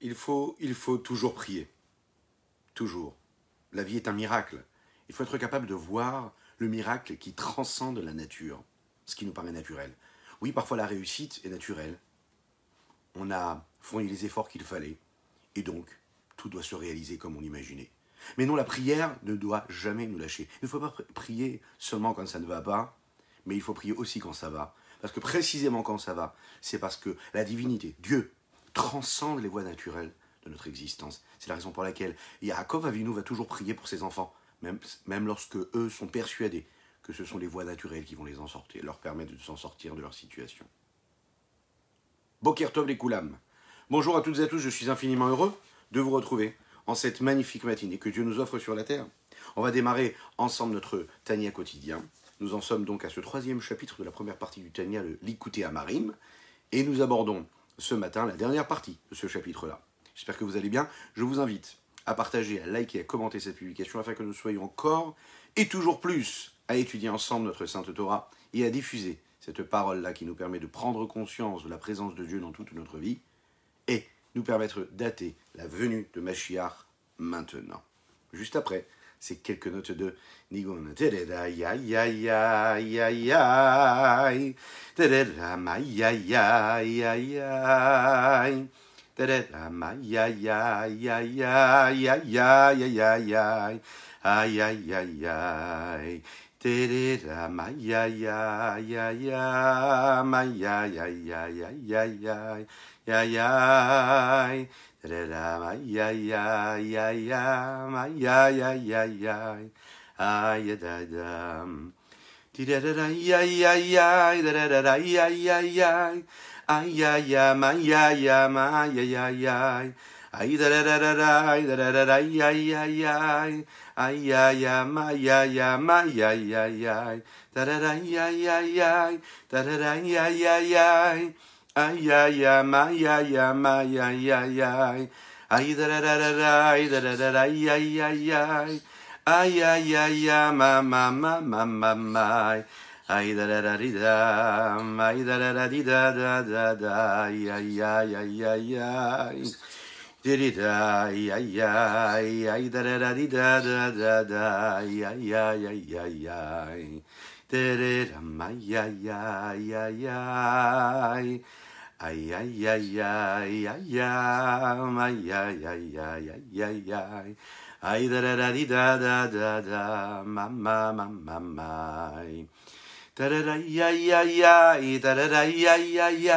il faut, il faut toujours prier. Toujours. La vie est un miracle. Il faut être capable de voir le miracle qui transcende la nature, ce qui nous paraît naturel. Oui, parfois la réussite est naturelle. On a fourni les efforts qu'il fallait, et donc tout doit se réaliser comme on l'imaginait. Mais non, la prière ne doit jamais nous lâcher. Il ne faut pas prier seulement quand ça ne va pas, mais il faut prier aussi quand ça va. Parce que précisément quand ça va, c'est parce que la divinité, Dieu, transcende les voies naturelles de notre existence. C'est la raison pour laquelle Yaakov Avinu va toujours prier pour ses enfants, même, même lorsque eux sont persuadés que ce sont les voies naturelles qui vont les en sortir, leur permettre de s'en sortir de leur situation. Bokertov les Koulam. Bonjour à toutes et à tous, je suis infiniment heureux de vous retrouver en cette magnifique matinée que Dieu nous offre sur la terre. On va démarrer ensemble notre Tania quotidien. Nous en sommes donc à ce troisième chapitre de la première partie du Tania, le Likuté Amarim, et nous abordons ce matin la dernière partie de ce chapitre-là. J'espère que vous allez bien. Je vous invite à partager, à liker, à commenter cette publication afin que nous soyons encore et toujours plus à étudier ensemble notre Sainte Torah et à diffuser cette parole-là qui nous permet de prendre conscience de la présence de Dieu dans toute notre vie et nous permettre dater la venue de Mashiach maintenant. Juste après, ces quelques notes de Nigun. ya ya ya ya ya ya ya ya ay da da ti da da ya ya ya da da da ya ya ya ay ya ya ma ya ya ma ya ya ya ay da da da da da da da da da ya ya ya ay ya ya ma ya ya ma ya ya ya da da da ya ya ya da da da ya ya ya ay. Ay, ay, ay, ma, ay, ay, ma, ay, ay, ay. Ay, da, da, da, da, ay, da, da, da, da, ay, ay, ay, ay. Ay, ay, ay, ay, ma, ma, ma, ma, ma, ma. Ay, da, da, da, di, da. Ay, da, da, da, di, da, da, da, da. Ay, ay, ay, ay, ay, ay. Di, di, da, ay, ay, ay. Ay, da, da, da, di, da, da, da, da. Ay, ay, ay, ay, ay, ay. Di, di, da, ay, ay, ay, ay, ay. Ay, ay, ay, ay, ay, ay, ay, ay, ay, ay, ay, ay, ay. Da, da, da, di, da, da, da, da, ma, ma, ma, ma, ma. Da, da, da, ay, ay, ay, da, da, da, ay, ay, ay,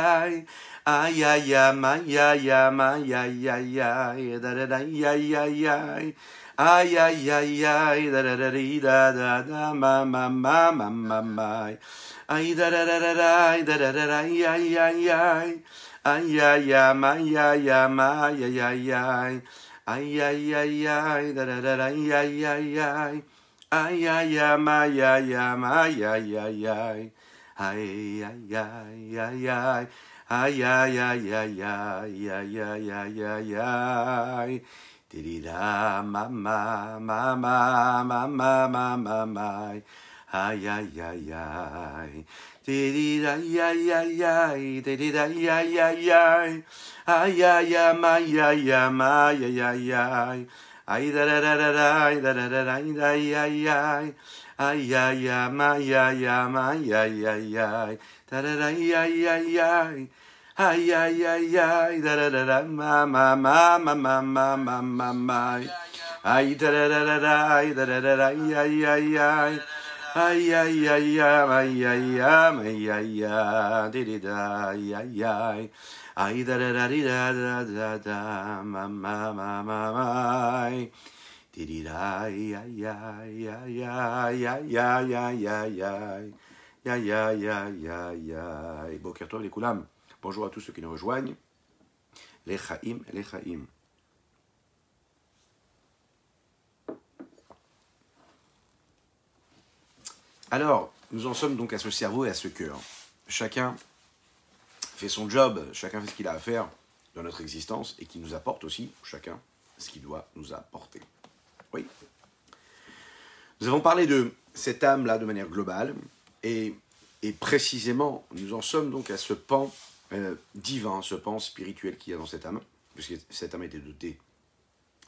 ay, ay, ma, ay, ay, ay, da, da, da, ay, ay, ay. Ay, ay, ay, ay, da, da, da, di, da, da, da, ma, ma, ma, ma, ma, ma. Ay, da, da, da, da, da, da, da, da, da, ay, ay, ay, ay. Ay, ay, ay, ay, ay, ma, ay, ay, ay. Ay, ay, ay, ay, da, da, da, da, ay, ay, ay, ay. Ay, ay, ay, ay, ay, ay, ay, ay, ay. Ay, ay, ay, ay, ay. Ay, ay, ay, ay, ay, ay, ay, ay, ay, ay. Di-di-da, ma, ma, ma, ma, ma, ma, ma, ma, ma. Ay, ay, ay, ay. Di-di-da, ay, ay, ay. Ay, ay, ay. Ay, ay, ay, ma, ay, ay, ma, ay, ay, ay. Ay, da, da, da, da, da, da, da, da, da, ay, ay, ay. Ay, ay, ay, ay, ay, ay, ay, ay, ay. Da, da, da, ay, ay, ay, ay. Ay, ay, ay, ay, da, da, da, da, ma, ma, ma, ma, ma, ma. Ay, da, da, da, da, da, ay, da, da, da, ay, ay, ay, ay. Ay, ay, ay, ay, ay, di, di, da, ay, ay, ay. Ay, da, da, da, da, da, ay, ay, ay, ay, ay, ay, ay, ay, ay. Ya, ya, ya, ya, ya. Boker Tov, les Koulam. Bonjour à tous ceux qui nous rejoignent. Les Chaim, les Chaim. Alors, nous en sommes donc à ce cerveau et à ce cœur. Chacun fait son job, chacun fait ce qu'il a à faire dans notre existence et qui nous apporte aussi, chacun, ce qu'il doit nous apporter. Oui. Nous avons parlé de cette âme-là de manière globale et, précisément, nous en sommes donc à ce pan euh, divin, ce pan spirituel qu'il y a dans cette âme. puisque cette âme était dotée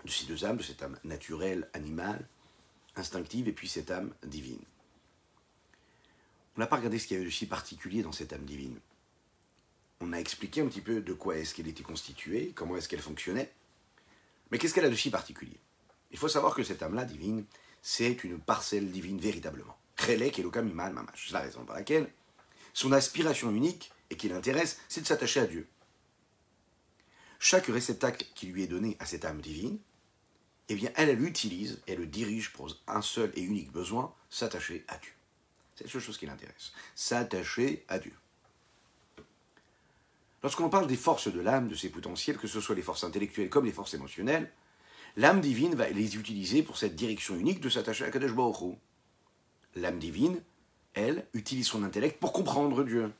de ces deux âmes, de cette âme naturelle, animale, instinctive, et puis cette âme divine. On n'a pas regardé ce qu'il y avait de si particulier dans cette âme divine. On a expliqué un petit peu de quoi est-ce qu'elle était constituée, comment est-ce qu'elle fonctionnait, mais qu'est-ce qu'elle a de si particulier? Il faut savoir que cette âme-là divine, c'est une parcelle divine véritablement. Et Mamash. C'est la raison pour laquelle son aspiration unique et qui l'intéresse, c'est de s'attacher à Dieu. Chaque réceptacle qui lui est donné à cette âme divine, eh bien, elle, l'utilise et le dirige pour un seul et unique besoin, s'attacher à Dieu. C'est la seule chose qui l'intéresse. S'attacher à Dieu. Lorsqu'on parle des forces de l'âme, de ses potentiels, que ce soit les forces intellectuelles comme les forces émotionnelles, l'âme divine va les utiliser pour cette direction unique de s'attacher à Kadesh Baruch L'âme divine, elle, utilise son intellect pour comprendre Dieu.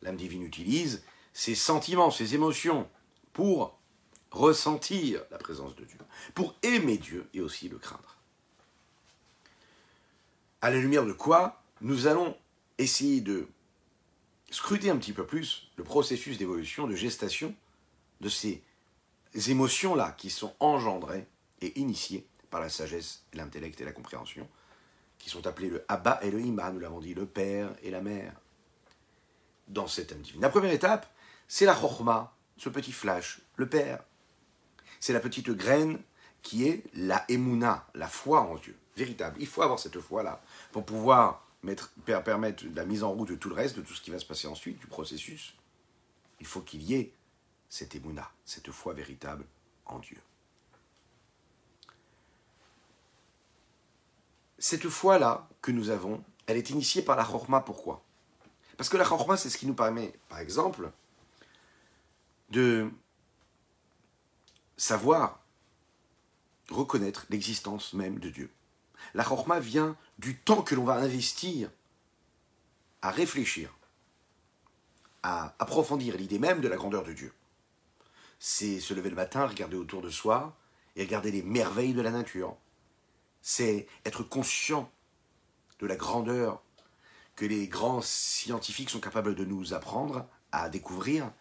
L'âme divine utilise ses sentiments, ses émotions pour ressentir la présence de Dieu, pour aimer Dieu et aussi le craindre. À la lumière de quoi nous allons essayer de scruter un petit peu plus le processus d'évolution, de gestation de ces émotions-là qui sont engendrées et initiées par la sagesse, l'intellect et la compréhension, qui sont appelés le Abba et le Ima, nous l'avons dit, le père et la mère, dans cette âme divine. La première étape, c'est la Chochma, ce petit flash, le père. C'est la petite graine qui est la Emouna, la foi en Dieu, véritable. Il faut avoir cette foi-là pour pouvoir mettre, permettre la mise en route de tout le reste, de tout ce qui va se passer ensuite, du processus. Il faut qu'il y ait cette Emouna, cette foi véritable en Dieu. Cette foi-là que nous avons, elle est initiée par la Chorma. Pourquoi? Parce que la Chorma, c'est ce qui nous permet, par exemple, de savoir reconnaître l'existence même de Dieu. La Chorma vient du temps que l'on va investir à réfléchir, à approfondir l'idée même de la grandeur de Dieu. C'est se lever le matin, regarder autour de soi et regarder les merveilles de la nature. C'est être conscient de la grandeur que les grands scientifiques sont capables de nous apprendre à découvrir,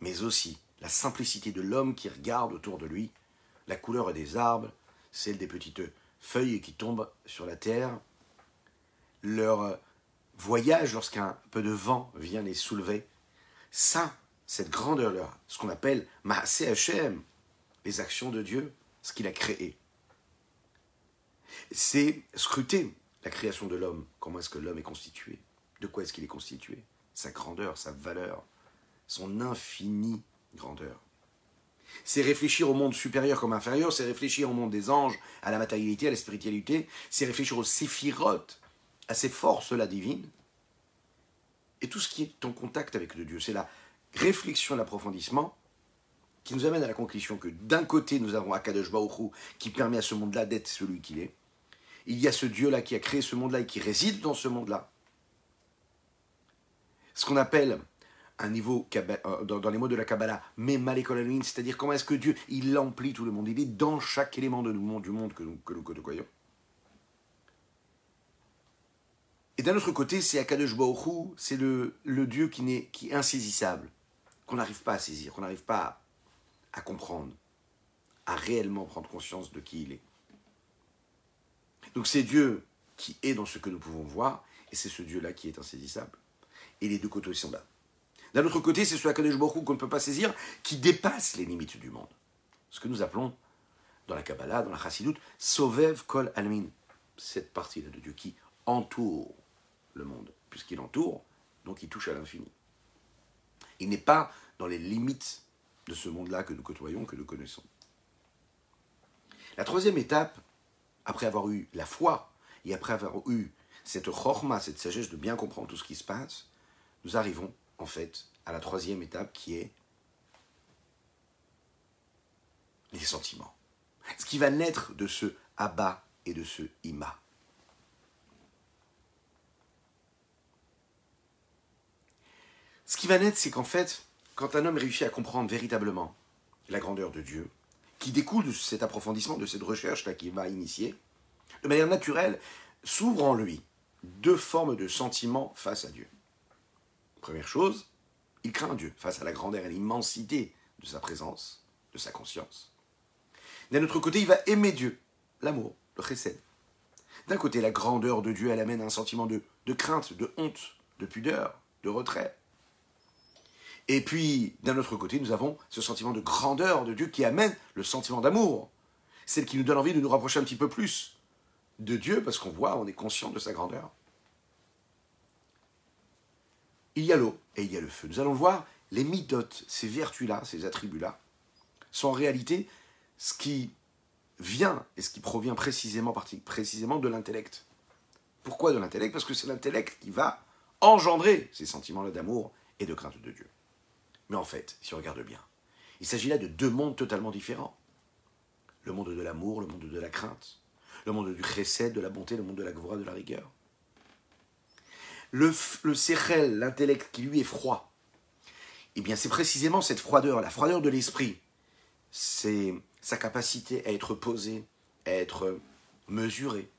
mais aussi la simplicité de l'homme qui regarde autour de lui, la couleur des arbres, celle des petites feuilles qui tombent sur la terre, leur voyage lorsqu'un peu de vent vient les soulever. Ça, cette grandeur-là, ce qu'on appelle Maaseh Hashem, les actions de Dieu, ce qu'il a créé. C'est scruter la création de l'homme. Comment est-ce que l'homme est constitué De quoi est-ce qu'il est constitué Sa grandeur, sa valeur, son infinie grandeur. C'est réfléchir au monde supérieur comme inférieur, c'est réfléchir au monde des anges, à la matérialité, à la spiritualité, c'est réfléchir aux séphirotes, à ces forces-là divines, et tout ce qui est en contact avec le Dieu. C'est la réflexion, l'approfondissement qui nous amène à la conclusion que d'un côté, nous avons Akadosh Baruch qui permet à ce monde-là d'être celui qu'il est. Il y a ce Dieu-là qui a créé ce monde-là et qui réside dans ce monde-là. Ce qu'on appelle un niveau, euh, dans, les mots de la Kabbalah, mais c'est-à-dire comment est-ce que Dieu, il emplit tout le monde, il est dans chaque élément de monde, du monde que nous, que nous. Et d'un autre côté, c'est Akadosh Baruch c'est le, Dieu qui, est, insaisissable, qu'on n'arrive pas à saisir, qu'on n'arrive pas à, comprendre, à réellement prendre conscience de qui il est. Donc c'est Dieu qui est dans ce que nous pouvons voir, et c'est ce Dieu-là qui est insaisissable. Et les deux côtés sont là. D'un autre côté, c'est ce Akadosh qu'on ne peut pas saisir, qui dépasse les limites du monde. Ce que nous appelons, dans la Kabbalah, dans la Chassidut, Sovev Kol Almin. Cette partie-là de Dieu qui entoure le monde, puisqu'il entoure, donc il touche à l'infini. Il n'est pas dans les limites de ce monde-là que nous côtoyons, que nous connaissons. La troisième étape, après avoir eu la foi et après avoir eu cette chorma, cette sagesse de bien comprendre tout ce qui se passe, nous arrivons en fait, à la troisième étape qui est les sentiments. Ce qui va naître de ce Abba et de ce Ima. Ce qui va naître, c'est qu'en fait, quand un homme réussit à comprendre véritablement la grandeur de Dieu, qui découle de cet approfondissement, de cette recherche-là qu'il va initier, de manière naturelle, s'ouvrent en lui deux formes de sentiments face à Dieu. Première chose, il craint Dieu face à la grandeur et l'immensité de sa présence, de sa conscience. D'un autre côté, il va aimer Dieu, l'amour, le chesed. D'un côté, la grandeur de Dieu, elle amène un sentiment de, de crainte, de honte, de pudeur, de retrait. Et puis, d'un autre côté, nous avons ce sentiment de grandeur de Dieu qui amène le sentiment d'amour. Celle qui nous donne envie de nous rapprocher un petit peu plus de Dieu parce qu'on voit, on est conscient de sa grandeur. Il y a l'eau et il y a le feu. Nous allons voir, les midotes, ces vertus-là, ces attributs-là, sont en réalité ce qui vient et ce qui provient précisément, précisément de l'intellect. Pourquoi de l'intellect? Parce que c'est l'intellect qui va engendrer ces sentiments-là d'amour et de crainte de Dieu. Mais en fait, si on regarde bien, il s'agit là de deux mondes totalement différents. Le monde de l'amour, le monde de la crainte. Le monde du chesed, de la bonté, le monde de la gvora, de la rigueur. Le, le l'intellect qui lui est froid, eh bien c'est précisément cette froideur, la froideur de l'esprit. C'est sa capacité à être posé, à être mesuré,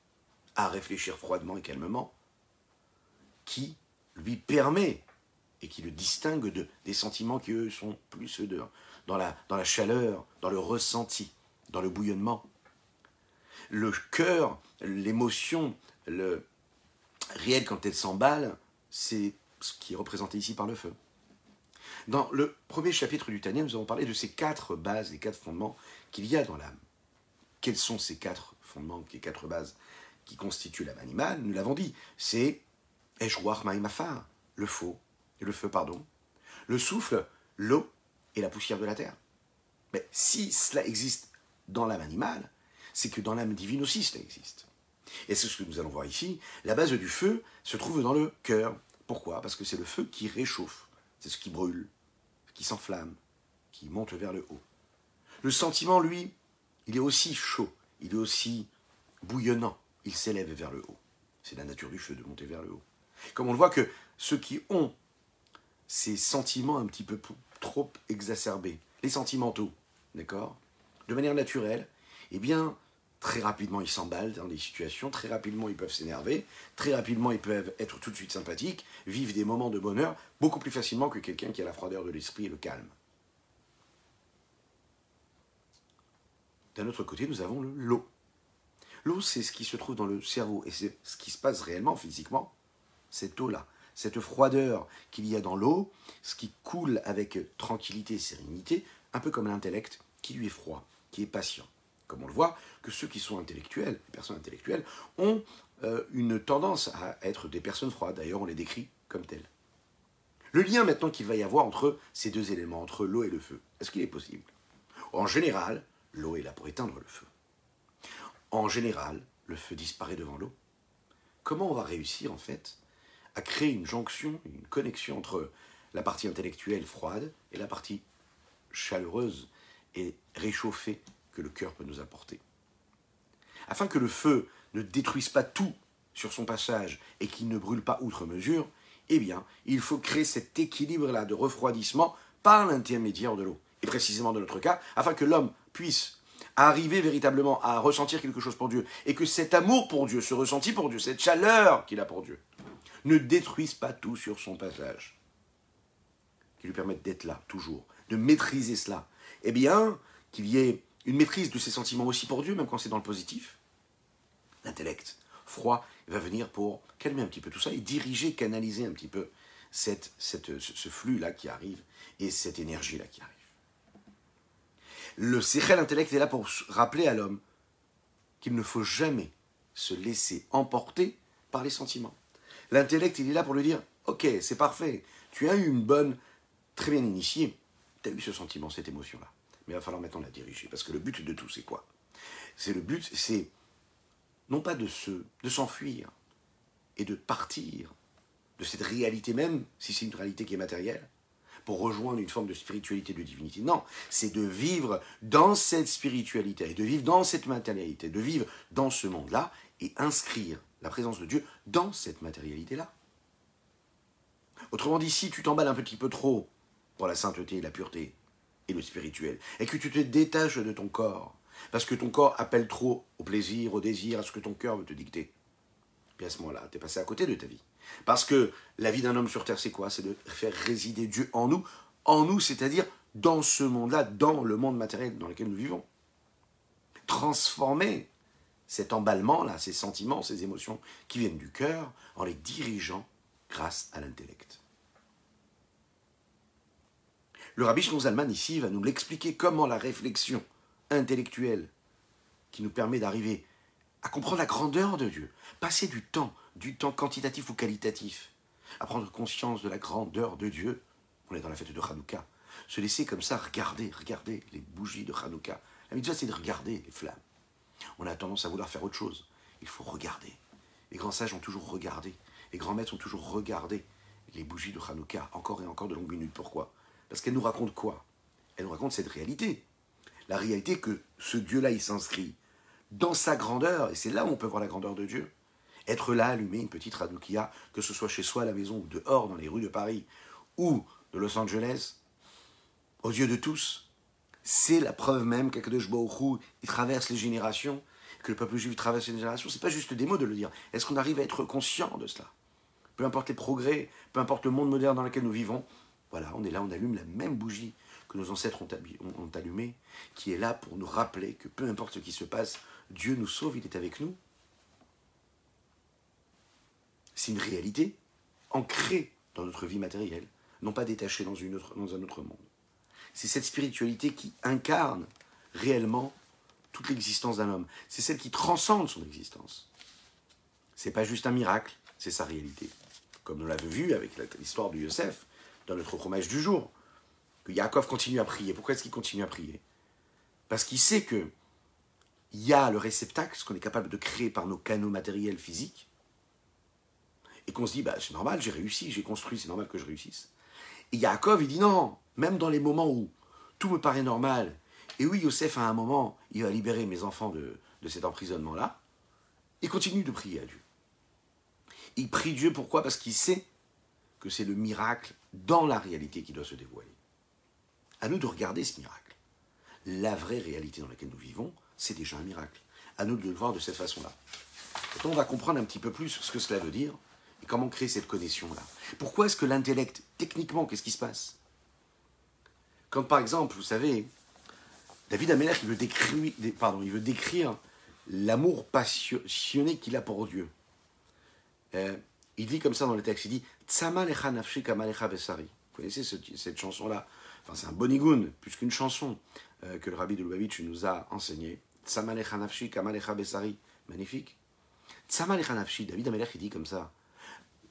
à réfléchir froidement et calmement, qui lui permet et qui le distingue de, des sentiments qui, eux, sont plus dans, la, dans la chaleur, dans le ressenti, dans le bouillonnement. Le cœur, l'émotion, le réel quand elle s'emballe, c'est ce qui est représenté ici par le feu. Dans le premier chapitre du Tania, nous avons parlé de ces quatre bases, les quatre fondements qu'il y a dans l'âme. Quels sont ces quatre fondements, ces quatre bases qui constituent l'âme animale? Nous l'avons dit, c'est Maïmafar, le faux, le feu, pardon, le souffle, l'eau et la poussière de la terre. Mais si cela existe dans l'âme animale, c'est que dans l'âme divine aussi cela existe. Et c'est ce que nous allons voir ici. La base du feu se trouve dans le cœur. Pourquoi? Parce que c'est le feu qui réchauffe, c'est ce qui brûle, qui s'enflamme, qui monte vers le haut. Le sentiment, lui, il est aussi chaud, il est aussi bouillonnant, il s'élève vers le haut. C'est la nature du feu de monter vers le haut. Comme on le voit que ceux qui ont ces sentiments un petit peu trop exacerbés, les sentimentaux, d'accord? De manière naturelle, eh bien, très rapidement ils s'emballent dans des situations, très rapidement ils peuvent s'énerver, très rapidement ils peuvent être tout de suite sympathiques, vivre des moments de bonheur beaucoup plus facilement que quelqu'un qui a la froideur de l'esprit et le calme. D'un autre côté, nous avons l'eau. L'eau, c'est ce qui se trouve dans le cerveau et c'est ce qui se passe réellement, physiquement, cette eau-là cette froideur qu'il y a dans l'eau, ce qui coule avec tranquillité et sérénité, un peu comme l'intellect qui lui est froid, qui est patient. Comme on le voit, que ceux qui sont intellectuels, les personnes intellectuelles, ont euh, une tendance à être des personnes froides. D'ailleurs, on les décrit comme telles. Le lien maintenant qu'il va y avoir entre ces deux éléments, entre l'eau et le feu, est-ce qu'il est possible? En général, l'eau est là pour éteindre le feu. En général, le feu disparaît devant l'eau. Comment on va réussir en fait à créer une jonction, une connexion entre la partie intellectuelle froide et la partie chaleureuse et réchauffée que le cœur peut nous apporter. Afin que le feu ne détruise pas tout sur son passage et qu'il ne brûle pas outre mesure, eh bien, il faut créer cet équilibre-là de refroidissement par l'intermédiaire de l'eau. Et précisément dans notre cas, afin que l'homme puisse arriver véritablement à ressentir quelque chose pour Dieu, et que cet amour pour Dieu, ce ressenti pour Dieu, cette chaleur qu'il a pour Dieu, ne détruisent pas tout sur son passage, qui lui permettent d'être là, toujours, de maîtriser cela. Eh bien, qu'il y ait une maîtrise de ses sentiments aussi pour Dieu, même quand c'est dans le positif. L'intellect froid va venir pour calmer un petit peu tout ça et diriger, canaliser un petit peu cette, ce flux-là qui arrive et cette énergie-là qui arrive. Le séchel intellect est là pour rappeler à l'homme qu'il ne faut jamais se laisser emporter par les sentiments. L'intellect, il est là pour lui dire Ok, c'est parfait, tu as eu une bonne, très bien initiée, tu as eu ce sentiment, cette émotion-là. Mais il va falloir maintenant la diriger. Parce que le but de tout, c'est quoi? C'est le but, c'est non pas de se, de s'enfuir et de partir de cette réalité même, si c'est une réalité qui est matérielle, pour rejoindre une forme de spiritualité, de divinité. Non, c'est de vivre dans cette spiritualité, et de vivre dans cette matérialité, de vivre dans ce monde-là, et inscrire la présence de Dieu dans cette matérialité-là. Autrement dit, si tu t'emballes un petit peu trop pour la sainteté, la pureté et le spirituel, et que tu te détaches de ton corps, parce que ton corps appelle trop au plaisir, au désir, à ce que ton cœur veut te dicter, puis à ce moment-là, tu es passé à côté de ta vie. Parce que la vie d'un homme sur terre, c'est quoi? C'est de faire résider Dieu en nous, en nous, c'est-à-dire dans ce monde-là, dans le monde matériel dans lequel nous vivons. Transformer cet emballement-là, ces sentiments, ces émotions qui viennent du cœur, en les dirigeant grâce à l'intellect. Le rabbi Shlomo ici va nous l'expliquer comment la réflexion intellectuelle qui nous permet d'arriver à comprendre la grandeur de Dieu, passer du temps, du temps quantitatif ou qualitatif, à prendre conscience de la grandeur de Dieu. On est dans la fête de Hanouka. Se laisser comme ça regarder, regarder les bougies de Hanouka. La mitzvah, c'est de regarder les flammes. On a tendance à vouloir faire autre chose. Il faut regarder. Les grands sages ont toujours regardé. Les grands maîtres ont toujours regardé les bougies de Hanouka, encore et encore de longues minutes. Pourquoi? Parce qu'elles nous racontent quoi? Elles nous racontent cette réalité. La réalité que ce Dieu-là, il s'inscrit dans sa grandeur, et c'est là où on peut voir la grandeur de Dieu. Être là, allumer une petite Hanoukia, que ce soit chez soi à la maison ou dehors dans les rues de Paris ou de Los Angeles, aux yeux de tous, c'est la preuve même qu'Akadosh Baruch il traverse les générations, que le peuple juif traverse les générations. C'est pas juste des mots de le dire. Est-ce qu'on arrive à être conscient de cela? Peu importe les progrès, peu importe le monde moderne dans lequel nous vivons, voilà, on est là, on allume la même bougie que nos ancêtres ont, allumée, qui est là pour nous rappeler que peu importe ce qui se passe, Dieu nous sauve, il est avec nous. C'est une réalité ancrée dans notre vie matérielle, non pas détachée dans un autre monde. C'est cette spiritualité qui incarne réellement toute l'existence d'un homme. C'est celle qui transcende son existence. C'est pas juste un miracle, c'est sa réalité. Comme nous l'avons vu avec l'histoire de Yosef dans notre fromage du jour, que Yaakov continue à prier. Pourquoi est-ce qu'il continue à prier? Parce qu'il sait que il y a le réceptacle, ce qu'on est capable de créer par nos canaux matériels physiques, et qu'on se dit, bah, c'est normal, j'ai réussi, j'ai construit, c'est normal que je réussisse. Et Yaakov, il dit non, même dans les moments où tout me paraît normal, et oui, Yosef, à un moment, il va libérer mes enfants de, de cet emprisonnement-là, il continue de prier à Dieu. Il prie Dieu pourquoi? Parce qu'il sait que c'est le miracle dans la réalité qui doit se dévoiler. À nous de regarder ce miracle. La vraie réalité dans laquelle nous vivons, c'est déjà un miracle. À nous de le voir de cette façon-là. on va comprendre un petit peu plus ce que cela veut dire comment créer cette connexion-là? Pourquoi est-ce que l'intellect, techniquement, qu'est-ce qui se passe? Quand par exemple, vous savez, David Ameller, il veut décrire, pardon, il veut décrire l'amour passionné qu'il a pour Dieu. Euh, il dit comme ça dans le texte, il dit Tsama nafshi besari. Vous connaissez cette, chanson-là? Enfin, c'est un bonigoun, plus qu'une chanson euh, que le rabbi de Lubavitch nous a enseigné. Tsama nafshi besari. Magnifique. Tsama nafshi, David Ameller, il dit comme ça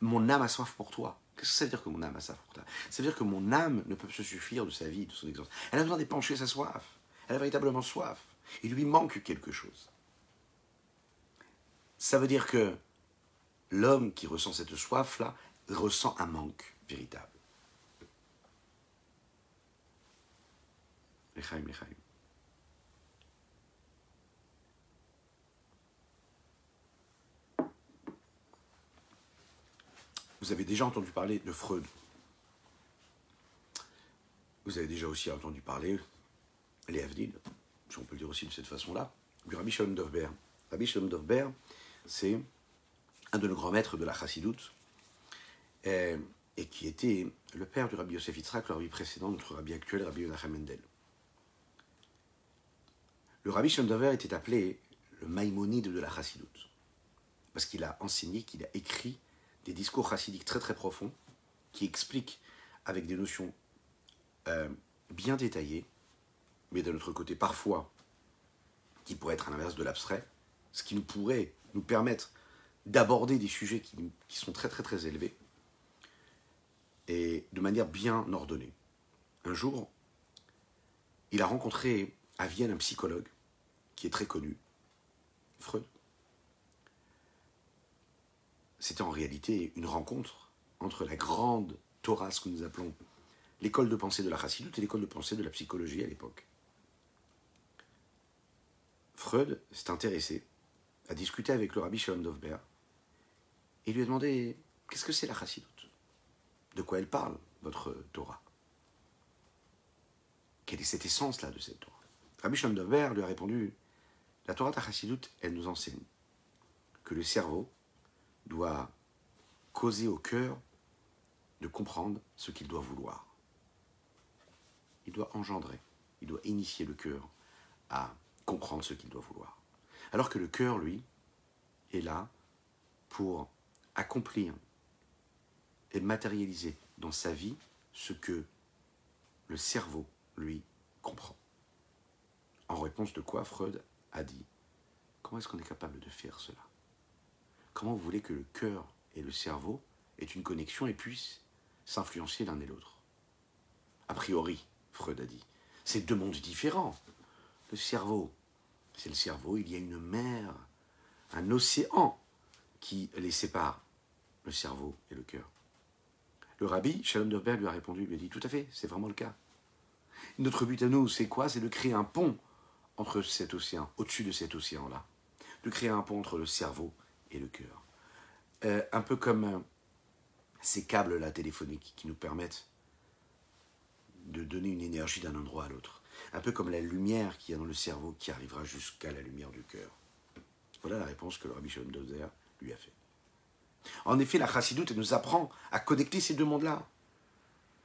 Mon âme a soif pour toi. Qu'est-ce que ça veut dire que mon âme a soif pour toi? Ça veut dire que mon âme ne peut se suffire de sa vie, de son existence. Elle a besoin d'épancher sa soif. Elle a véritablement soif. Il lui manque quelque chose. Ça veut dire que l'homme qui ressent cette soif-là ressent un manque véritable. Vous avez déjà entendu parler de Freud. Vous avez déjà aussi entendu parler les Avdil, si on peut le dire aussi de cette façon-là, du Rabbi Shalom Dovber. Rabbi Shalom Dovber, c'est un de nos grands maîtres de la Chassidoute, et, qui était le père du Rabbi Yosef Yitzhak, le rabbi précédent, notre rabbi actuel, Rabbi Yonachem Mendel. Le Rabbi Shalom Dovber était appelé le Maïmonide de la Chassidoute, parce qu'il a enseigné, qu'il a écrit des discours chassidiques très très profonds, qui expliquent avec des notions euh, bien détaillées mais d'un autre côté, parfois, qui pourrait être à l'inverse de l'abstrait, ce qui nous pourrait nous permettre d'aborder des sujets qui, sont très très très élevés et de manière bien ordonnée. Un jour, il a rencontré à Vienne un psychologue qui est très connu, Freud. C'était en réalité une rencontre entre la grande Torah, ce que nous appelons l'école de pensée de la Chassidut et l'école de pensée de la psychologie à l'époque. Freud s'est intéressé, a discuté avec le rabbi Shalom Dovber, et lui a demandé Qu'est-ce que c'est la chassidoute De quoi elle parle, votre Torah? Quelle est cette essence-là de cette Torah? Rabbi Shalom Dovber lui a répondu La Torah de la elle nous enseigne que le cerveau doit causer au cœur de comprendre ce qu'il doit vouloir. il doit engendrer, il doit initier le cœur à comprendre ce qu'il doit vouloir. Alors que le cœur, lui, est là pour accomplir et matérialiser dans sa vie ce que le cerveau, lui, comprend. En réponse de quoi Freud a dit Comment est-ce qu'on est capable de faire cela? Comment vous voulez que le cœur et le cerveau aient une connexion et puissent s'influencer l'un et l'autre? A priori, Freud a dit, c'est deux mondes différents. Le cerveau, c'est le cerveau, il y a une mer, un océan qui les sépare, le cerveau et le cœur. Le rabbi, Shalom Dorber, lui a répondu, lui a dit, tout à fait, c'est vraiment le cas. Notre but à nous, c'est quoi? C'est de créer un pont entre cet océan, au-dessus de cet océan-là. De créer un pont entre le cerveau et le cœur. Euh, un peu comme euh, ces câbles-là téléphoniques qui nous permettent de donner une énergie d'un endroit à l'autre. Un peu comme la lumière qui y a dans le cerveau qui arrivera jusqu'à la lumière du cœur. Voilà la réponse que le Rabbi Shalom lui a fait. En effet, la chassidoute nous apprend à connecter ces deux mondes-là.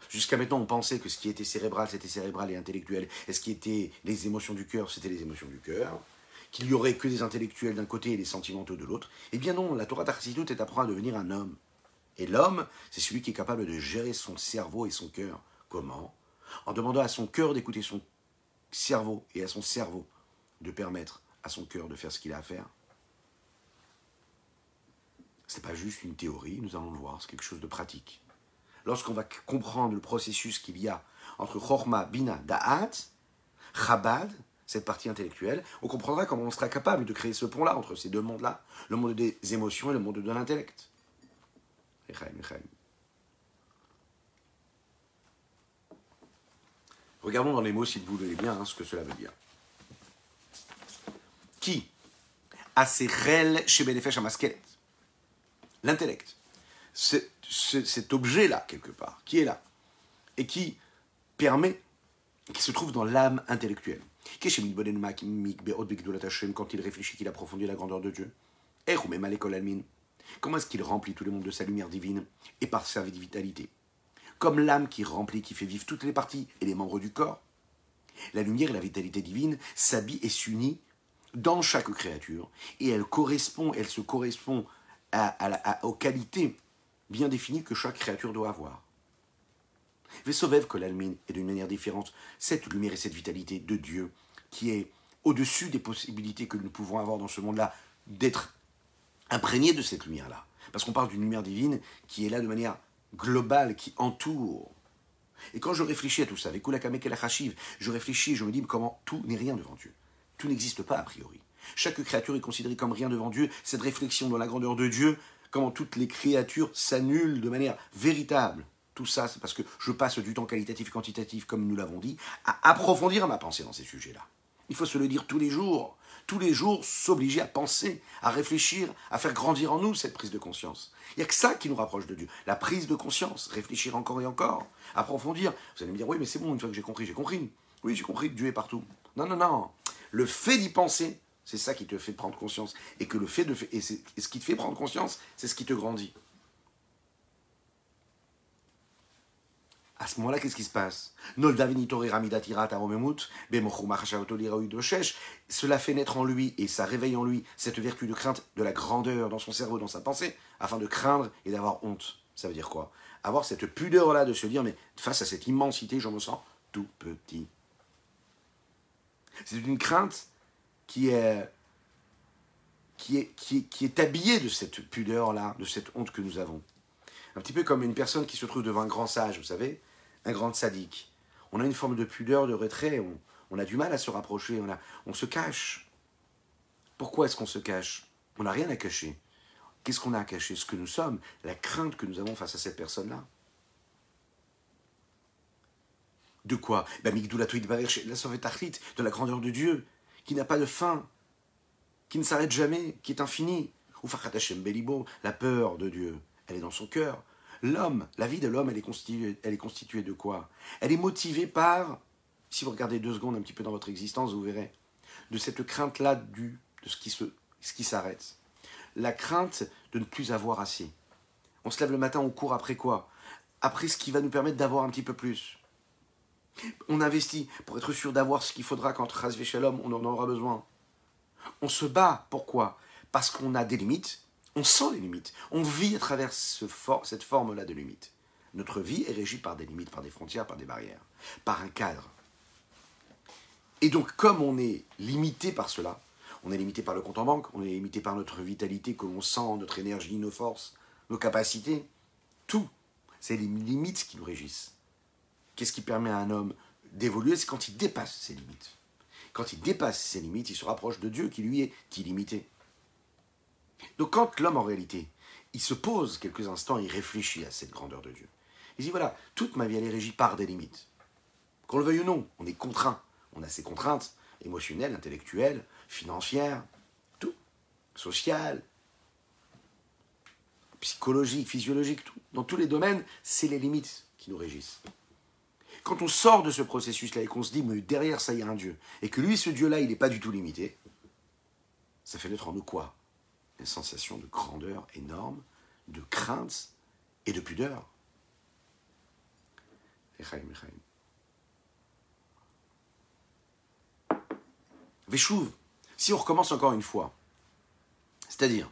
Jusqu'à maintenant, on pensait que ce qui était cérébral, c'était cérébral et intellectuel, et ce qui était les émotions du cœur, c'était les émotions du cœur, qu'il y aurait que des intellectuels d'un côté et des sentimentaux de l'autre. Eh bien non, la Torah Chassidoute est apprend à devenir un homme. Et l'homme, c'est celui qui est capable de gérer son cerveau et son cœur. Comment? En demandant à son cœur d'écouter son cerveau et à son cerveau de permettre à son cœur de faire ce qu'il a à faire. Ce n'est pas juste une théorie, nous allons le voir, c'est quelque chose de pratique. Lorsqu'on va comprendre le processus qu'il y a entre Chorma, Bina, Da'at, Chabad, cette partie intellectuelle, on comprendra comment on sera capable de créer ce pont-là entre ces deux mondes-là, le monde des émotions et le monde de l'intellect. Regardons dans les mots, s'il vous voulez bien, hein, ce que cela veut dire. Qui a ses réels chez Benefesh Amaskelet L'intellect. Cet objet-là, quelque part, qui est là, et qui permet, qui se trouve dans l'âme intellectuelle. Quand il réfléchit, qu'il approfondit la grandeur de Dieu? Comment est-ce qu'il remplit tout le monde de sa lumière divine et par sa vitalité? Comme l'âme qui remplit, qui fait vivre toutes les parties et les membres du corps. La lumière et la vitalité divine s'habillent et s'unissent dans chaque créature et elle correspond, elle se correspond aux qualités bien définies que chaque créature doit avoir. Vesovev l'almine est d'une manière différente cette lumière et cette vitalité de Dieu qui est au-dessus des possibilités que nous pouvons avoir dans ce monde-là d'être imprégné de cette lumière-là. Parce qu'on parle d'une lumière divine qui est là de manière globale, qui entoure. Et quand je réfléchis à tout ça, avec Kulakamek et la je réfléchis, je me dis comment tout n'est rien devant Dieu. Tout n'existe pas a priori. Chaque créature est considérée comme rien devant Dieu. Cette réflexion dans la grandeur de Dieu, comment toutes les créatures s'annulent de manière véritable. Tout ça, c'est parce que je passe du temps qualitatif quantitatif, comme nous l'avons dit, à approfondir ma pensée dans ces sujets-là. Il faut se le dire tous les jours tous les jours s'obliger à penser, à réfléchir, à faire grandir en nous cette prise de conscience. Il n'y a que ça qui nous rapproche de Dieu. La prise de conscience, réfléchir encore et encore, approfondir. Vous allez me dire, oui, mais c'est bon, une fois que j'ai compris, j'ai compris. Oui, j'ai compris que Dieu est partout. Non, non, non. Le fait d'y penser, c'est ça qui te fait prendre conscience. Et que le fait de... Et, et ce qui te fait prendre conscience, c'est ce qui te grandit. À ce moment-là, qu'est-ce qui se passe? Cela fait naître en lui et ça réveille en lui cette vertu de crainte de la grandeur dans son cerveau, dans sa pensée, afin de craindre et d'avoir honte. Ça veut dire quoi? Avoir cette pudeur-là de se dire, mais face à cette immensité, je me sens tout petit. C'est une crainte qui est, qui est, qui qui est habillée de cette pudeur-là, de cette honte que nous avons. Un petit peu comme une personne qui se trouve devant un grand sage, vous savez, un grand sadique. On a une forme de pudeur, de retrait, on, a du mal à se rapprocher, on, se cache. Pourquoi est-ce qu'on se cache? On n'a rien à cacher. Qu'est-ce qu'on a à cacher? Ce que nous sommes, la crainte que nous avons face à cette personne-là. De quoi? Ben, de la grandeur de Dieu, qui n'a pas de fin, qui ne s'arrête jamais, qui est infini. Ou la peur de Dieu, elle est dans son cœur. L'homme, la vie de l'homme, elle, est constituée, elle est constituée de quoi? Elle est motivée par, si vous regardez deux secondes un petit peu dans votre existence, vous verrez, de cette crainte-là du, de ce qui, s'arrête. La crainte de ne plus avoir assez. On se lève le matin, on court après quoi? Après ce qui va nous permettre d'avoir un petit peu plus. On investit pour être sûr d'avoir ce qu'il faudra quand Razvé Shalom, on en aura besoin. On se bat, pourquoi? Parce qu'on a des limites, on sent les limites, on vit à travers cette forme-là de limites. Notre vie est régie par des limites, par des frontières, par des barrières, par un cadre. Et donc, comme on est limité par cela, on est limité par le compte en banque, on est limité par notre vitalité que l'on sent, notre énergie, nos forces, nos capacités, tout. C'est les limites qui nous régissent. Qu'est-ce qui permet à un homme d'évoluer? C'est quand il dépasse ses limites. Quand il dépasse ses limites, il se rapproche de Dieu qui lui est illimité. Donc quand l'homme en réalité, il se pose quelques instants, il réfléchit à cette grandeur de Dieu. Il dit voilà, toute ma vie elle est régie par des limites. Qu'on le veuille ou non, on est contraint. On a ses contraintes émotionnelles, intellectuelles, financières, tout. Sociales, psychologiques, physiologiques, tout. Dans tous les domaines, c'est les limites qui nous régissent. Quand on sort de ce processus-là et qu'on se dit, mais derrière ça, il y a un Dieu, et que lui, ce Dieu-là, il n'est pas du tout limité, ça fait naître en nous quoi? Une sensation de grandeur énorme, de crainte et de pudeur. Véchouv, si on recommence encore une fois, c'est-à-dire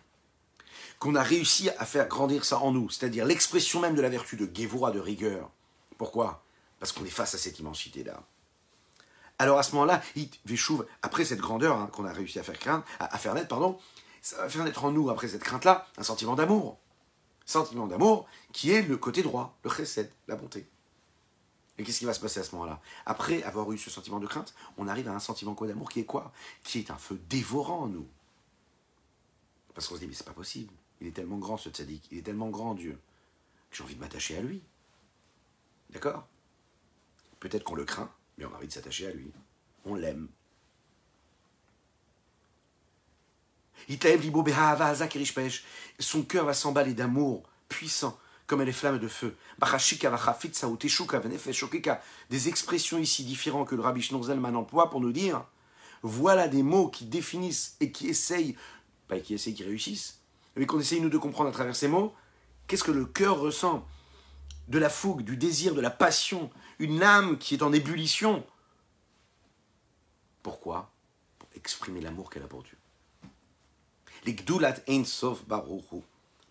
qu'on a réussi à faire grandir ça en nous, c'est-à-dire l'expression même de la vertu de Gévora, de rigueur. Pourquoi? Parce qu'on est face à cette immensité-là. Alors à ce moment-là, Véchouv, après cette grandeur hein, qu'on a réussi à faire, craindre, à, faire naître, pardon, ça va faire naître en nous, après cette crainte-là, un sentiment d'amour. Sentiment d'amour qui est le côté droit, le chesed, la bonté. Et qu'est-ce qui va se passer à ce moment-là? Après avoir eu ce sentiment de crainte, on arrive à un sentiment quoi d'amour qui est quoi? Qui est un feu dévorant en nous. Parce qu'on se dit, mais c'est pas possible. Il est tellement grand ce tzaddik, il est tellement grand Dieu, que j'ai envie de m'attacher à lui. D'accord? Peut-être qu'on le craint, mais on a envie de s'attacher à lui. On l'aime. Son cœur va s'emballer d'amour puissant comme les flammes de feu. Des expressions ici différentes que le rabbi Schnorzelman emploie pour nous dire voilà des mots qui définissent et qui essayent, pas qui essayent, qui réussissent, mais qu'on essaye nous de comprendre à travers ces mots, qu'est-ce que le cœur ressent De la fougue, du désir, de la passion, une âme qui est en ébullition? Pourquoi? Pour exprimer l'amour qu'elle a pour Dieu.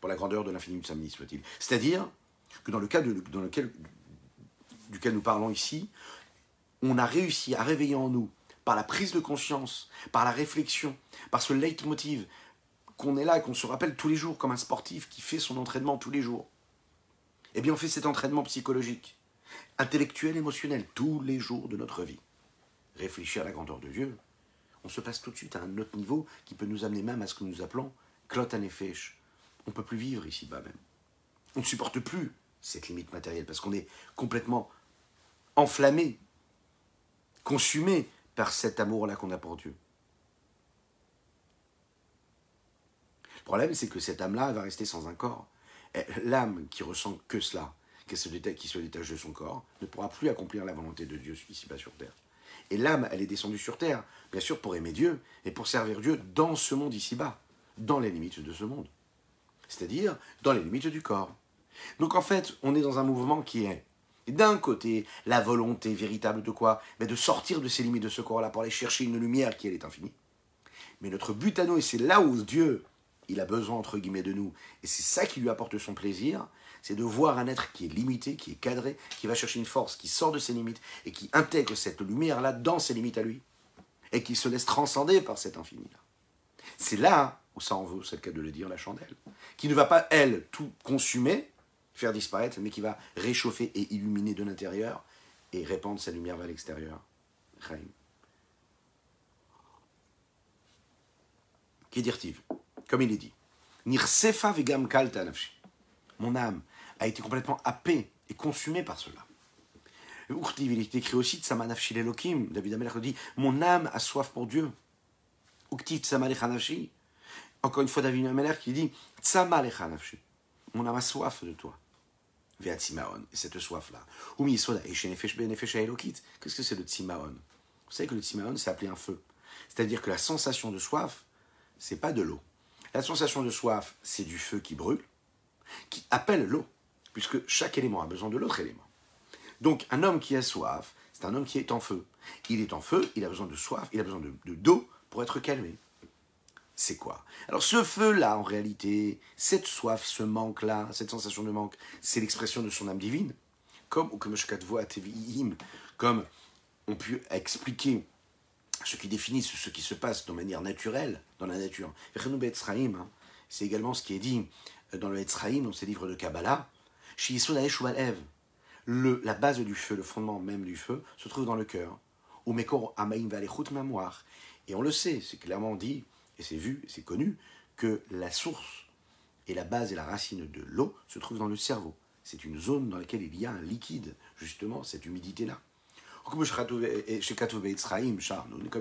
Pour la grandeur de l'infini du soit-il. C'est-à-dire que dans le cas duquel nous parlons ici, on a réussi à réveiller en nous, par la prise de conscience, par la réflexion, par ce leitmotiv, qu'on est là, qu'on se rappelle tous les jours comme un sportif qui fait son entraînement tous les jours. Eh bien, on fait cet entraînement psychologique, intellectuel, émotionnel, tous les jours de notre vie. Réfléchir à la grandeur de Dieu, on se passe tout de suite à un autre niveau qui peut nous amener même à ce que nous appelons Klot Anefesh, on ne peut plus vivre ici-bas même. On ne supporte plus cette limite matérielle parce qu'on est complètement enflammé, consumé par cet amour-là qu'on a pour Dieu. Le problème, c'est que cette âme-là va rester sans un corps. L'âme qui ressent que cela, qui se détache de son corps, ne pourra plus accomplir la volonté de Dieu ici-bas sur terre. Et l'âme, elle est descendue sur terre, bien sûr, pour aimer Dieu et pour servir Dieu dans ce monde ici-bas, dans les limites de ce monde c'est-à-dire dans les limites du corps. Donc en fait, on est dans un mouvement qui est d'un côté la volonté véritable de quoi? Mais De sortir de ces limites de ce corps-là pour aller chercher une lumière qui est infinie. Mais notre but à nous, et c'est là où Dieu, il a besoin entre guillemets de nous, et c'est ça qui lui apporte son plaisir, c'est de voir un être qui est limité, qui est cadré, qui va chercher une force, qui sort de ses limites, et qui intègre cette lumière-là dans ses limites à lui, et qui se laisse transcender par cet infini-là. C'est là où ça en vaut, c'est le cas de le dire, la chandelle, qui ne va pas, elle, tout consumer, faire disparaître, mais qui va réchauffer et illuminer de l'intérieur et répandre sa lumière vers l'extérieur. Qui dire-t-il? Comme il est dit, Nirsefa vegam kalta Mon âme a été complètement happée et consumée par cela. Il est écrit aussi Tsamanafshi l'Elohim. David Amelach dit Mon âme a soif pour Dieu. Ukti Tsamalechanafshi. Encore une fois, David Amelach qui dit Tsama Mon âme a soif de toi. Ve'atzimaon. Et cette soif-là. Qu'est-ce que c'est le tsimaon Vous savez que le tsimaon, c'est appelé un feu. C'est-à-dire que la sensation de soif, c'est pas de l'eau. La sensation de soif, c'est du feu qui brûle, qui appelle l'eau, puisque chaque élément a besoin de l'autre élément. Donc, un homme qui a soif, C'est un homme qui est en feu. Il est en feu, il a besoin de soif, il a besoin de d'eau pour être calmé. C'est quoi? Alors ce feu-là, en réalité, cette soif, ce manque-là, cette sensation de manque, c'est l'expression de son âme divine. Comme, ou comme comme on peut expliquer ce qui définit ce qui se passe de manière naturelle dans la nature. Hein, c'est également ce qui est dit dans le Etzraïm, dans ces livres de Kabbalah. Le, la base du feu, le fondement même du feu, se trouve dans le cœur. Et on le sait, c'est clairement dit, et c'est vu, c'est connu, que la source et la base et la racine de l'eau se trouvent dans le cerveau. C'est une zone dans laquelle il y a un liquide, justement, cette humidité-là. Comme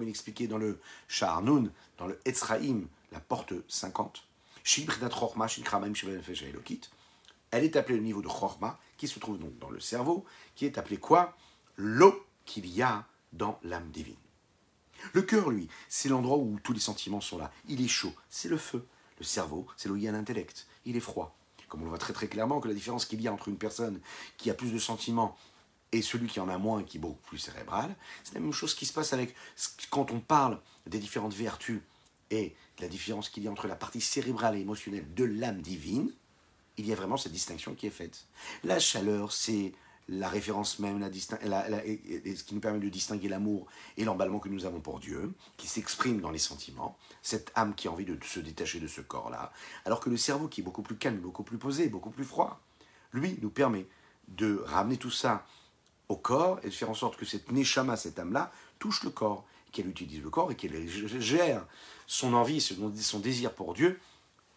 il expliquait dans le Sharnoun, dans le Etzraïm, la porte 50, elle est appelée le niveau de Chorma, qui se trouve donc dans le cerveau, qui est appelé quoi? L'eau qu'il y a dans l'âme divine. Le cœur, lui, c'est l'endroit où tous les sentiments sont là. Il est chaud, c'est le feu. Le cerveau, c'est y a l'intellect. Il est froid. Comme on le voit très très clairement que la différence qu'il y a entre une personne qui a plus de sentiments et celui qui en a moins, qui est beaucoup plus cérébral, c'est la même chose qui se passe avec quand on parle des différentes vertus et la différence qu'il y a entre la partie cérébrale et émotionnelle de l'âme divine, il y a vraiment cette distinction qui est faite. La chaleur, c'est la référence même, la, ce qui nous permet de distinguer l'amour et l'emballement que nous avons pour Dieu, qui s'exprime dans les sentiments, cette âme qui a envie de se détacher de ce corps-là, alors que le cerveau qui est beaucoup plus calme, beaucoup plus posé, beaucoup plus froid, lui nous permet de ramener tout ça au corps et de faire en sorte que cette neshama, cette âme-là, touche le corps, qu'elle utilise le corps et qu'elle gère son envie, son désir pour Dieu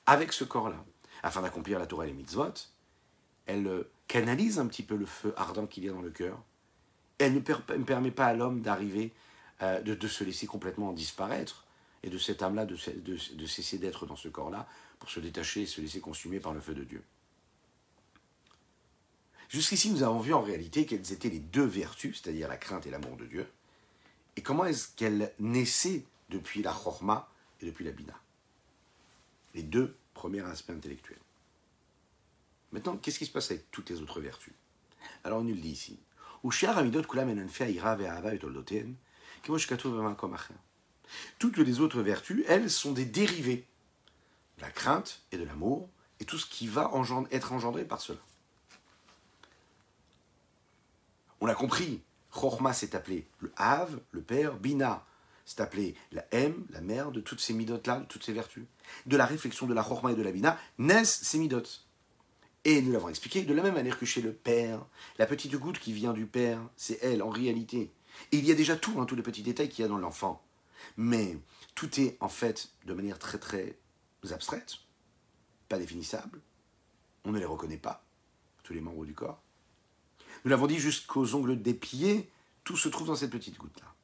avec ce corps-là, afin d'accomplir la Torah et les mitzvot. Elle euh, canalise un petit peu le feu ardent qu'il y a dans le cœur. Elle ne permet pas à l'homme d'arriver, euh, de, se laisser complètement disparaître, et de cette âme-là de, cesser d'être dans ce corps-là pour se détacher et se laisser consumer par le feu de Dieu. Jusqu'ici, nous avons vu en réalité quelles étaient les deux vertus, c'est-à-dire la crainte et l'amour de Dieu, et comment est-ce qu'elles naissaient depuis la chorma et depuis la bina. Les deux premiers aspects intellectuels. Maintenant, qu'est-ce qui se passe avec toutes les autres vertus? Alors, on nous le dit ici. Toutes les autres vertus, elles, sont des dérivés de la crainte et de l'amour et tout ce qui va être engendré par cela. On l'a compris. Chorma s'est appelé le Hav, le Père, Bina c'est appelé la M, la mère de toutes ces midotes-là, de toutes ces vertus. De la réflexion de la Chorma et de la Bina naissent ces midotes. Et nous l'avons expliqué de la même manière que chez le Père, la petite goutte qui vient du Père, c'est elle en réalité. Il y a déjà tout, hein, tous les petits détails qu'il y a dans l'enfant. Mais tout est en fait de manière très très abstraite, pas définissable. On ne les reconnaît pas, tous les membres du corps. Nous l'avons dit jusqu'aux ongles des pieds, tout se trouve dans cette petite goutte-là.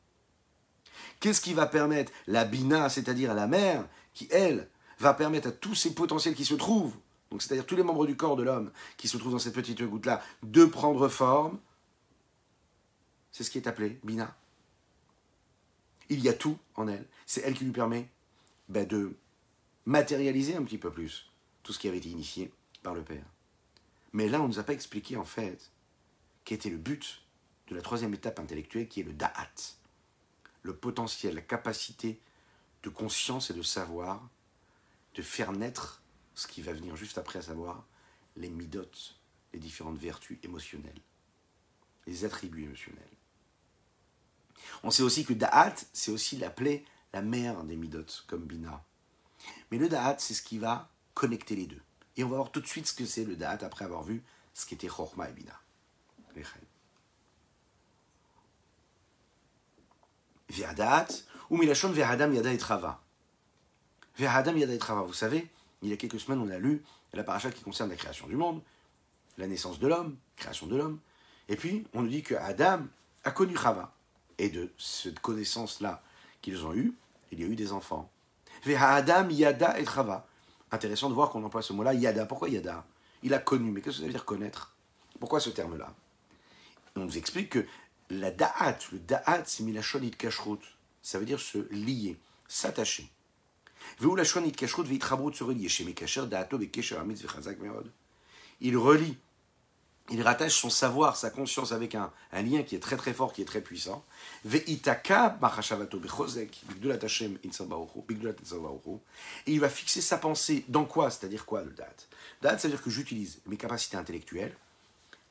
Qu'est-ce qui va permettre la bina, c'est-à-dire la mère, qui, elle, va permettre à tous ces potentiels qui se trouvent, donc c'est-à-dire tous les membres du corps de l'homme qui se trouvent dans cette petite goutte-là, de prendre forme? C'est ce qui est appelé bina. Il y a tout en elle. C'est elle qui lui permet ben, de matérialiser un petit peu plus tout ce qui avait été initié par le Père. Mais là, on ne nous a pas expliqué en fait était le but de la troisième étape intellectuelle qui est le da'at, le potentiel, la capacité de conscience et de savoir, de faire naître ce qui va venir juste après, à savoir les midotes, les différentes vertus émotionnelles, les attributs émotionnels. On sait aussi que da'at, c'est aussi l'appeler la mère des midotes, comme bina. Mais le da'at, c'est ce qui va connecter les deux. Et on va voir tout de suite ce que c'est le da'at après avoir vu ce qu'était chorma et bina. Ve'adat, ou milachon ve'adam yada et trava. Ve'adam yada et trava. Vous savez, il y a quelques semaines, on a lu la paracha qui concerne la création du monde, la naissance de l'homme, création de l'homme. Et puis, on nous dit que Adam a connu Chava. Et de cette connaissance-là qu'ils ont eue, il y a eu des enfants. Adam yada et Chava. Intéressant de voir qu'on emploie ce mot-là, yada. Pourquoi yada? Il a connu, mais qu'est-ce que ça veut dire connaître? Pourquoi ce terme-là? On nous explique que la da'at, le da'at, c'est milachonit kashrut. Ça veut dire se lier, s'attacher. Il relie il rattache son savoir, sa conscience avec un, un, lien qui est très très fort, qui est très puissant. Ve'itaka Et il va fixer sa pensée dans quoi? C'est-à-dire quoi le date Date, c'est-à-dire que j'utilise mes capacités intellectuelles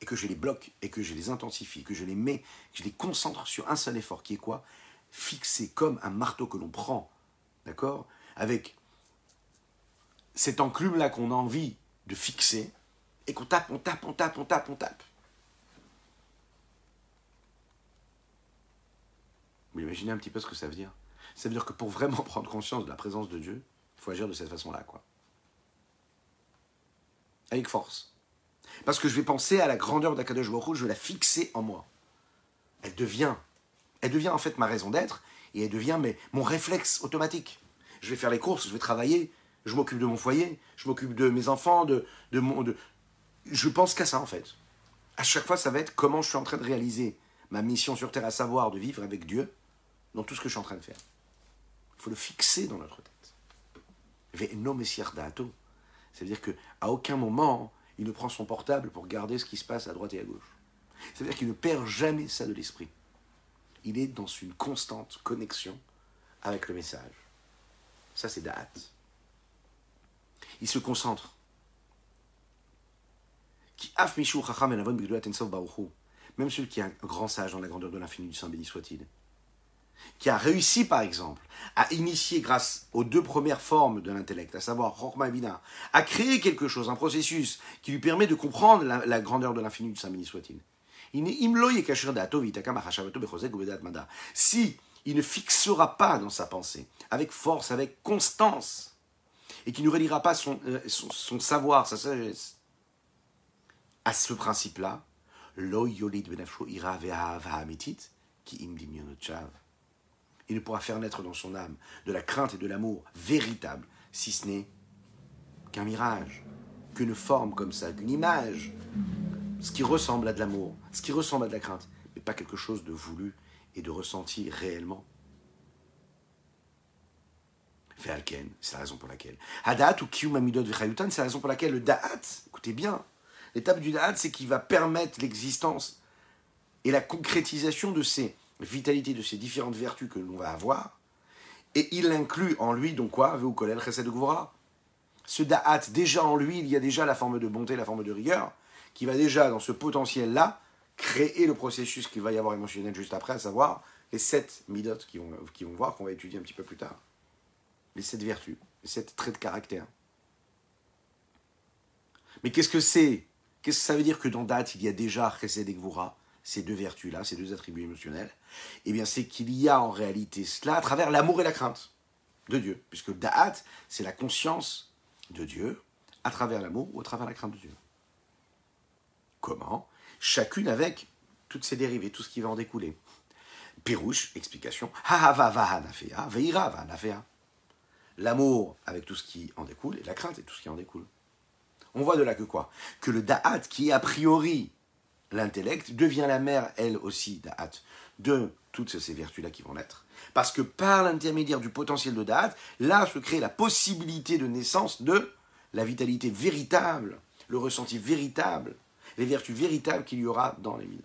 et que je les bloque et que je les intensifie, que je les mets, que je les concentre sur un seul effort qui est quoi? Fixer comme un marteau que l'on prend, d'accord? Avec cette enclume-là qu'on a envie de fixer et qu'on tape, on tape, on tape, on tape, on tape. Vous imaginez un petit peu ce que ça veut dire? Ça veut dire que pour vraiment prendre conscience de la présence de Dieu, il faut agir de cette façon-là, quoi. Avec force. Parce que je vais penser à la grandeur d'Akadosh Baruch je vais la fixer en moi. Elle devient, elle devient en fait ma raison d'être, et elle devient mais, mon réflexe automatique. Je vais faire les courses, je vais travailler, je m'occupe de mon foyer, je m'occupe de mes enfants, de, de, mon, de, je pense qu'à ça en fait. À chaque fois, ça va être comment je suis en train de réaliser ma mission sur Terre, à savoir de vivre avec Dieu dans tout ce que je suis en train de faire. Il faut le fixer dans notre tête. C'est-à-dire qu'à aucun moment, il ne prend son portable pour garder ce qui se passe à droite et à gauche. C'est-à-dire qu'il ne perd jamais ça de l'esprit. Il est dans une constante connexion avec le message. Ça, c'est Da'at. Il se concentre même celui qui est un grand sage dans la grandeur de l'infini du Saint béni soit-il, qui a réussi par exemple à initier grâce aux deux premières formes de l'intellect, à savoir Chokma Bina, à créer quelque chose, un processus qui lui permet de comprendre la, grandeur de l'infini du Saint béni soit-il. Si il ne fixera pas dans sa pensée, avec force, avec constance, et qui ne reliera pas euh, son savoir, sa sagesse, à ce principe-là, il ne pourra faire naître dans son âme de la crainte et de l'amour véritable, si ce n'est qu'un mirage, qu'une forme comme ça, qu'une image, ce qui ressemble à de l'amour, ce qui ressemble à de la crainte, mais pas quelque chose de voulu et de ressenti réellement. C'est la raison pour laquelle. Hadat ou Kiyum Amidot c'est la raison pour laquelle le Da'at, écoutez bien, L'étape du Da'at, c'est qu'il va permettre l'existence et la concrétisation de ces vitalités, de ces différentes vertus que l'on va avoir. Et il inclut en lui, donc quoi Ce Da'at, déjà en lui, il y a déjà la forme de bonté, la forme de rigueur, qui va déjà, dans ce potentiel-là, créer le processus qu'il va y avoir émotionnel juste après, à savoir les sept midotes qui vont, qui vont voir, qu'on va étudier un petit peu plus tard. Les sept vertus, les sept traits de caractère. Mais qu'est-ce que c'est? Qu'est-ce que ça veut dire que dans Da'at, il y a déjà Chesed et Gvura, ces deux vertus-là, ces deux attributs émotionnels Eh bien, c'est qu'il y a en réalité cela à travers l'amour et la crainte de Dieu. Puisque Da'at, c'est la conscience de Dieu à travers l'amour ou à travers la crainte de Dieu. Comment Chacune avec toutes ses dérivées, tout ce qui va en découler. Pirouche, explication. L'amour avec tout ce qui en découle et la crainte et tout ce qui en découle. On voit de là que quoi Que le da'at, qui est a priori l'intellect, devient la mère, elle aussi, da'at, de toutes ces vertus-là qui vont naître. Parce que par l'intermédiaire du potentiel de da'at, là se crée la possibilité de naissance de la vitalité véritable, le ressenti véritable, les vertus véritables qu'il y aura dans les minutes.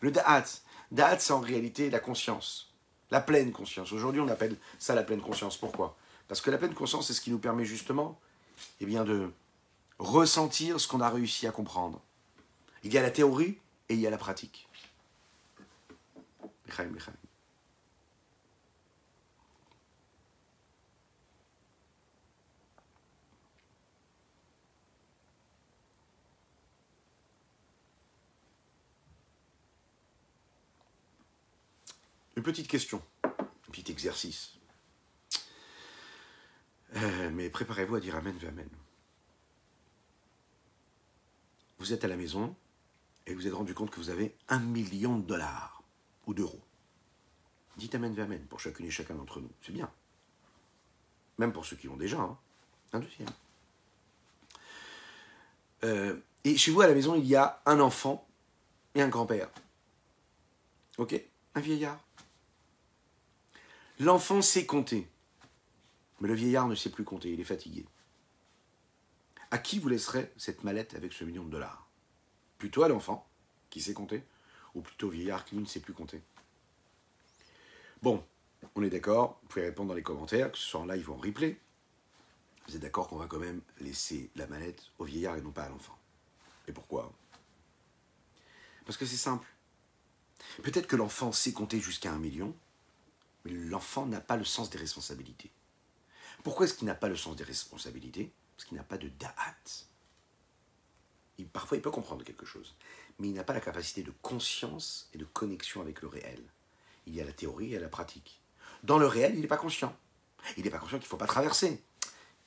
Le da'at, da'at c'est en réalité la conscience, la pleine conscience. Aujourd'hui on appelle ça la pleine conscience. Pourquoi? Parce que la pleine conscience c'est ce qui nous permet justement eh bien de ressentir ce qu'on a réussi à comprendre. Il y a la théorie et il y a la pratique. Une petite question, un petit exercice. Euh, mais préparez-vous à dire Amen, Amen. Vous êtes à la maison et vous êtes rendu compte que vous avez un million de dollars ou d'euros. Dites Amen, Amen pour chacune et chacun d'entre nous. C'est bien. Même pour ceux qui l'ont déjà. Hein. Un deuxième. Euh, et chez vous à la maison, il y a un enfant et un grand-père. Ok? Un vieillard. L'enfant sait compter. Mais le vieillard ne sait plus compter, il est fatigué. À qui vous laisserez cette mallette avec ce million de dollars? Plutôt à l'enfant, qui sait compter, ou plutôt au vieillard qui ne sait plus compter Bon, on est d'accord, vous pouvez répondre dans les commentaires, que ce soit en live ou en replay. Vous êtes d'accord qu'on va quand même laisser la mallette au vieillard et non pas à l'enfant. Et pourquoi? Parce que c'est simple. Peut-être que l'enfant sait compter jusqu'à un million, mais l'enfant n'a pas le sens des responsabilités. Pourquoi est-ce qu'il n'a pas le sens des responsabilités? Parce qu'il n'a pas de da'at. Il, parfois, il peut comprendre quelque chose, mais il n'a pas la capacité de conscience et de connexion avec le réel. Il y a la théorie et la pratique. Dans le réel, il n'est pas conscient. Il n'est pas conscient qu'il ne faut pas traverser.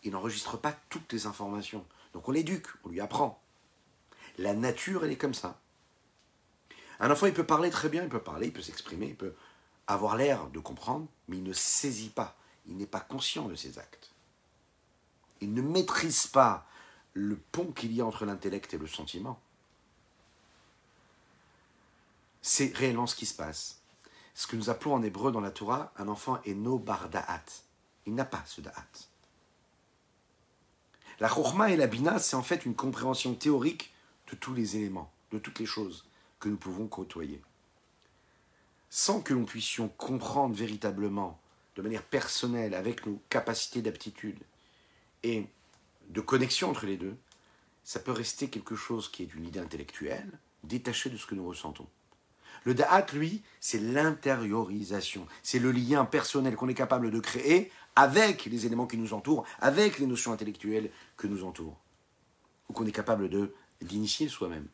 Il n'enregistre pas toutes les informations. Donc on l'éduque, on lui apprend. La nature, elle est comme ça. Un enfant, il peut parler très bien, il peut parler, il peut s'exprimer, il peut avoir l'air de comprendre, mais il ne saisit pas, il n'est pas conscient de ses actes. Il ne maîtrise pas le pont qu'il y a entre l'intellect et le sentiment. C'est réellement ce qui se passe. Ce que nous appelons en hébreu dans la Torah, un enfant est no bar da'at. Il n'a pas ce da'at. La chorma et la bina, c'est en fait une compréhension théorique de tous les éléments, de toutes les choses que nous pouvons côtoyer. Sans que l'on puissions comprendre véritablement, de manière personnelle, avec nos capacités d'aptitude et de connexion entre les deux, ça peut rester quelque chose qui est une idée intellectuelle, détachée de ce que nous ressentons. Le da'at, lui, c'est l'intériorisation, c'est le lien personnel qu'on est capable de créer avec les éléments qui nous entourent, avec les notions intellectuelles que nous entourent, ou qu'on est capable de d'initier soi-même.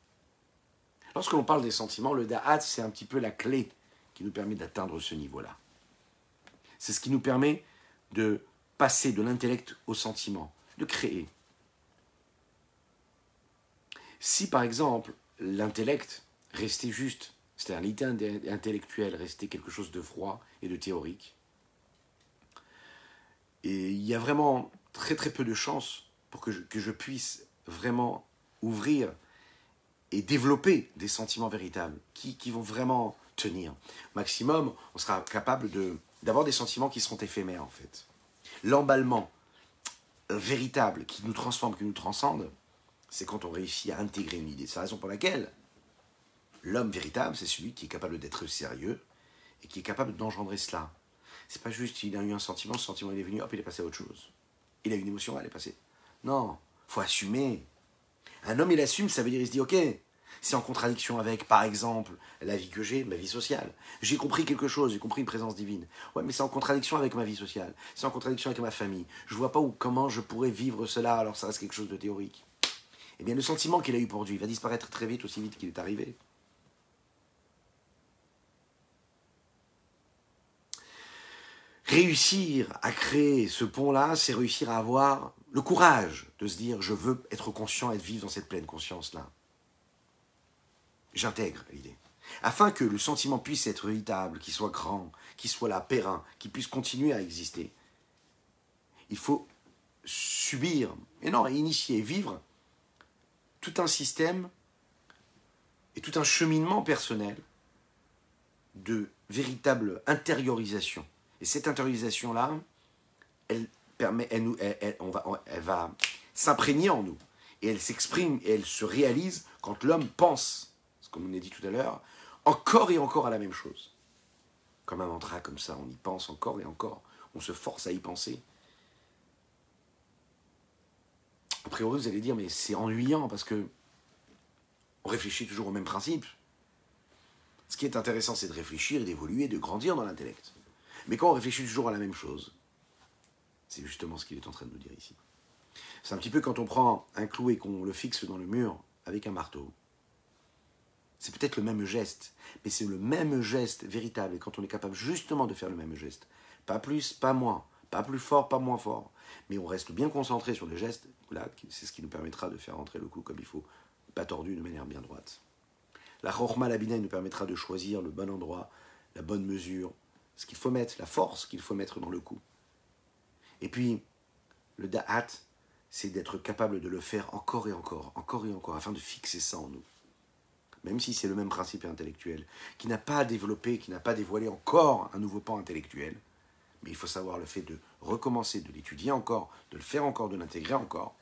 Lorsque l'on parle des sentiments, le da'at, c'est un petit peu la clé qui nous permet d'atteindre ce niveau-là. C'est ce qui nous permet de passer de l'intellect au sentiment, de créer. Si par exemple l'intellect restait juste c'est-à-dire l'idée intellectuelle restait quelque chose de froid et de théorique. Et il y a vraiment très très peu de chances pour que je, puisse vraiment ouvrir et développer des sentiments véritables qui, qui vont vraiment tenir. Maximum, on sera capable d'avoir des sentiments qui seront éphémères en fait. L'emballement véritable qui nous transforme, qui nous transcende, c'est quand on réussit à intégrer une idée. C'est la raison pour laquelle L'homme véritable, c'est celui qui est capable d'être sérieux et qui est capable d'engendrer cela. C'est pas juste, il a eu un sentiment, ce sentiment il est venu, hop, il est passé à autre chose. Il a eu une émotion, elle est passée. Non, faut assumer. Un homme, il assume, ça veut dire, il se dit, ok, c'est en contradiction avec, par exemple, la vie que j'ai, ma vie sociale. J'ai compris quelque chose, j'ai compris une présence divine. Ouais, mais c'est en contradiction avec ma vie sociale. C'est en contradiction avec ma famille. Je vois pas comment je pourrais vivre cela, alors ça reste quelque chose de théorique. Eh bien, le sentiment qu'il a eu pour Dieu, il va disparaître très vite, aussi vite qu'il est arrivé. Réussir à créer ce pont-là, c'est réussir à avoir le courage de se dire je veux être conscient et vivre dans cette pleine conscience-là. J'intègre l'idée. Afin que le sentiment puisse être véritable, qu'il soit grand, qu'il soit là, périn, qu'il puisse continuer à exister, il faut subir, et non, initier, vivre tout un système et tout un cheminement personnel de véritable intériorisation et cette intériorisation-là, elle permet, elle, nous, on va, elle va s'imprégner en nous. Et elle s'exprime et elle se réalise quand l'homme pense, comme on a dit tout à l'heure, encore et encore à la même chose. Comme un mantra comme ça, on y pense encore et encore. On se force à y penser. A priori, vous allez dire, mais c'est ennuyant parce que on réfléchit toujours au même principe. Ce qui est intéressant, c'est de réfléchir et d'évoluer, de grandir dans l'intellect. Mais quand on réfléchit toujours à la même chose, c'est justement ce qu'il est en train de nous dire ici. C'est un petit peu quand on prend un clou et qu'on le fixe dans le mur avec un marteau. C'est peut-être le même geste, mais c'est le même geste véritable. Et quand on est capable justement de faire le même geste, pas plus, pas moins, pas plus fort, pas moins fort, mais on reste bien concentré sur le geste, là, c'est ce qui nous permettra de faire entrer le coup comme il faut, pas tordu de manière bien droite. La chorma labina nous permettra de choisir le bon endroit, la bonne mesure, ce qu'il faut mettre, la force qu'il faut mettre dans le coup. Et puis, le da'at, c'est d'être capable de le faire encore et encore, encore et encore, afin de fixer ça en nous. Même si c'est le même principe intellectuel, qui n'a pas développé, qui n'a pas dévoilé encore un nouveau pan intellectuel, mais il faut savoir le fait de recommencer, de l'étudier encore, de le faire encore, de l'intégrer encore,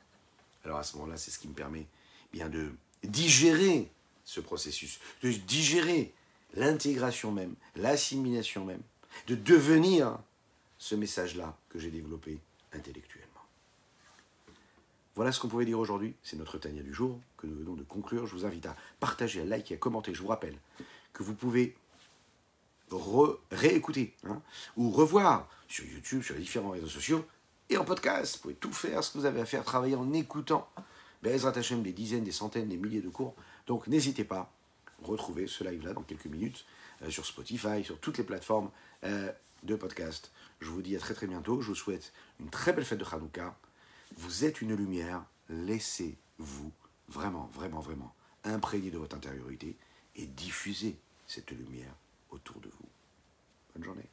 alors à ce moment-là, c'est ce qui me permet bien de digérer ce processus, de digérer l'intégration même, l'assimilation même, de devenir ce message-là que j'ai développé intellectuellement. Voilà ce qu'on pouvait dire aujourd'hui. C'est notre Tania du jour que nous venons de conclure. Je vous invite à partager, à liker, à commenter. Je vous rappelle que vous pouvez réécouter hein, ou revoir sur YouTube, sur les différents réseaux sociaux et en podcast. Vous pouvez tout faire ce que vous avez à faire, travailler en écoutant. Bezrat Hashem, des dizaines, des centaines, des milliers de cours. Donc n'hésitez pas, retrouvez ce live-là dans quelques minutes euh, sur Spotify, sur toutes les plateformes euh, de podcast. Je vous dis à très très bientôt. Je vous souhaite une très belle fête de Hanouka. Vous êtes une lumière. Laissez-vous vraiment, vraiment, vraiment imprégner de votre intériorité et diffuser cette lumière autour de vous. Bonne journée.